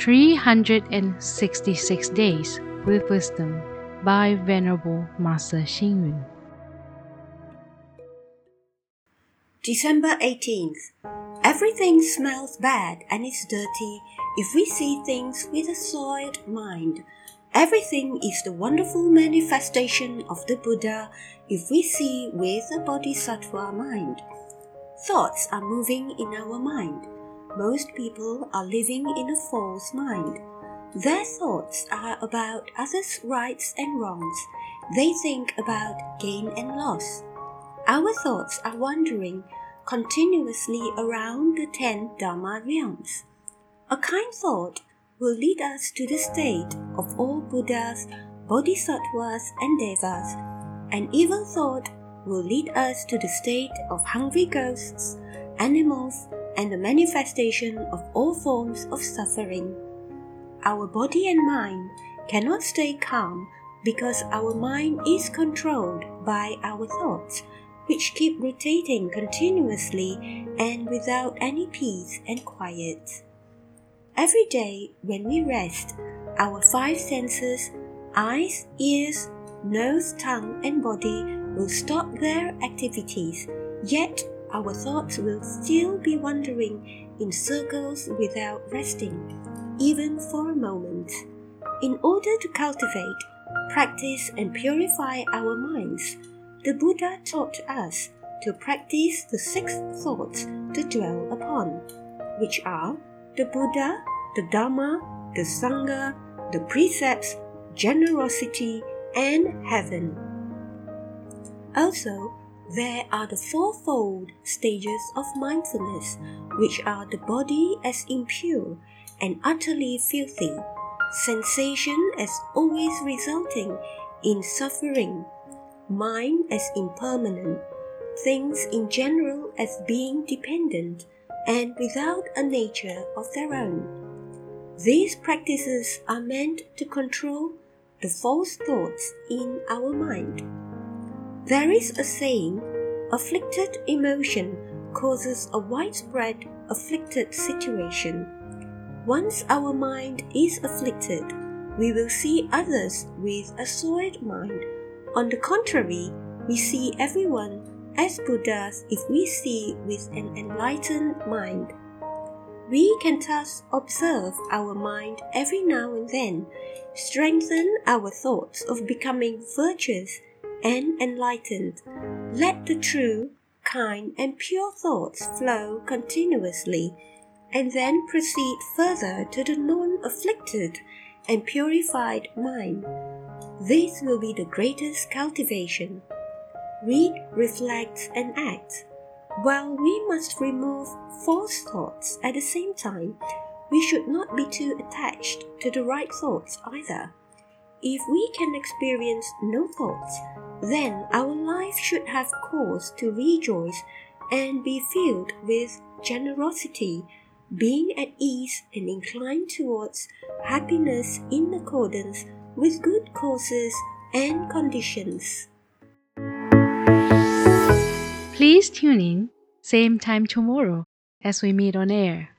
366 Days with Wisdom by Venerable Master Xing Yun. December 18th. Everything smells bad and is dirty if we see things with a soiled mind. Everything is the wonderful manifestation of the Buddha if we see with a bodhisattva mind. Thoughts are moving in our mind. Most people are living in a false mind. Their thoughts are about others' rights and wrongs. They think about gain and loss. Our thoughts are wandering continuously around the ten Dharma realms. A kind thought will lead us to the state of all Buddhas, Bodhisattvas, and Devas. An evil thought will lead us to the state of hungry ghosts, animals, and the manifestation of all forms of suffering. Our body and mind cannot stay calm because our mind is controlled by our thoughts, which keep rotating continuously and without any peace and quiet. Every day when we rest, our five senses eyes, ears, nose, tongue, and body will stop their activities, yet our thoughts will still be wandering in circles without resting, even for a moment. In order to cultivate, practice, and purify our minds, the Buddha taught us to practice the six thoughts to dwell upon, which are the Buddha, the Dharma, the Sangha, the precepts, generosity, and heaven. Also, there are the fourfold stages of mindfulness, which are the body as impure and utterly filthy, sensation as always resulting in suffering, mind as impermanent, things in general as being dependent and without a nature of their own. These practices are meant to control the false thoughts in our mind. There is a saying afflicted emotion causes a widespread afflicted situation. Once our mind is afflicted, we will see others with a soiled mind. On the contrary, we see everyone as Buddhas if we see with an enlightened mind. We can thus observe our mind every now and then, strengthen our thoughts of becoming virtuous and enlightened. Let the true, kind, and pure thoughts flow continuously, and then proceed further to the non afflicted and purified mind. This will be the greatest cultivation. Read, reflect, and act. While we must remove false thoughts at the same time, we should not be too attached to the right thoughts either. If we can experience no thoughts, then our life should have cause to rejoice and be filled with generosity, being at ease and inclined towards happiness in accordance with good causes and conditions. Please tune in, same time tomorrow as we meet on air.